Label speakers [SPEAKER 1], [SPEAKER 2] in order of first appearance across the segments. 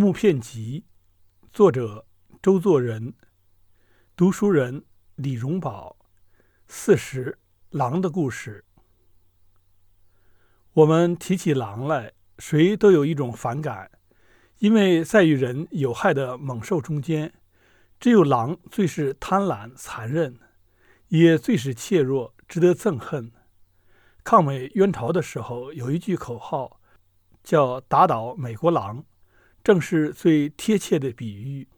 [SPEAKER 1] 木片集》，作者周作人，读书人李荣宝。四十狼的故事。我们提起狼来，谁都有一种反感，因为在与人有害的猛兽中间，只有狼最是贪婪残忍，也最是怯弱，值得憎恨。抗美援朝的时候，有一句口号，叫“打倒美国狼”。正是最贴切的比喻。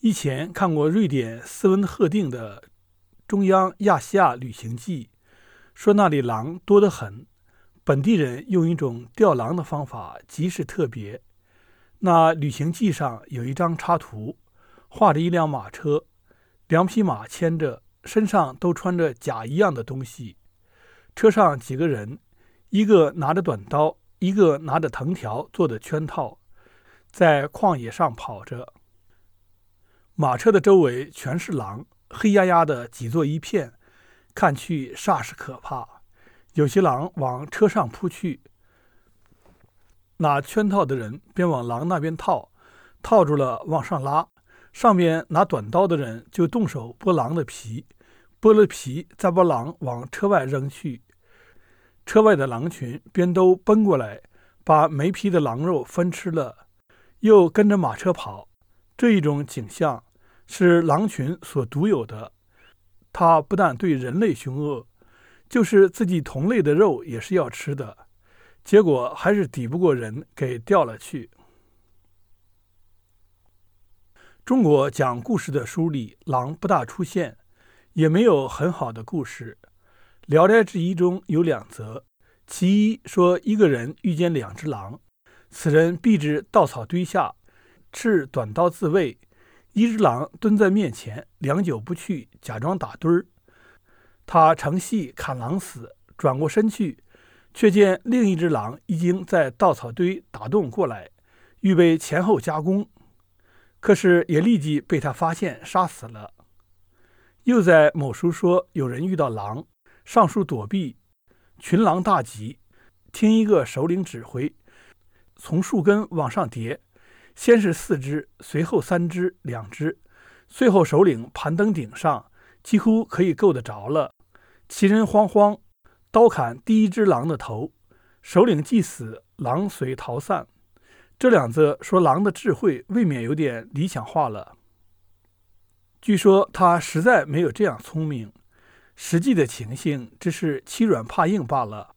[SPEAKER 1] 以前看过瑞典斯文赫定的《中央亚细亚旅行记》，说那里狼多得很，本地人用一种钓狼的方法极是特别。那旅行记上有一张插图，画着一辆马车，两匹马牵着，身上都穿着甲一样的东西，车上几个人，一个拿着短刀。一个拿着藤条做的圈套，在旷野上跑着。马车的周围全是狼，黑压压的挤作一片，看去煞是可怕。有些狼往车上扑去，拿圈套的人便往狼那边套，套住了往上拉。上面拿短刀的人就动手剥狼的皮，剥了皮再把狼往车外扔去。车外的狼群便都奔过来，把没皮的狼肉分吃了，又跟着马车跑。这一种景象是狼群所独有的。它不但对人类凶恶，就是自己同类的肉也是要吃的。结果还是抵不过人，给掉了去。中国讲故事的书里，狼不大出现，也没有很好的故事。《聊斋志异》中有两则，其一说一个人遇见两只狼，此人避至稻草堆下，持短刀自卫。一只狼蹲在面前，良久不去，假装打盹儿。他乘隙砍狼死，转过身去，却见另一只狼已经在稻草堆打洞过来，预备前后夹攻，可是也立即被他发现，杀死了。又在某书说有人遇到狼。上树躲避，群狼大急，听一个首领指挥，从树根往上叠，先是四只，随后三只、两只，最后首领攀登顶上，几乎可以够得着了。其人慌慌，刀砍第一只狼的头，首领既死，狼随逃散。这两则说狼的智慧未免有点理想化了。据说他实在没有这样聪明。实际的情形只是欺软怕硬罢了。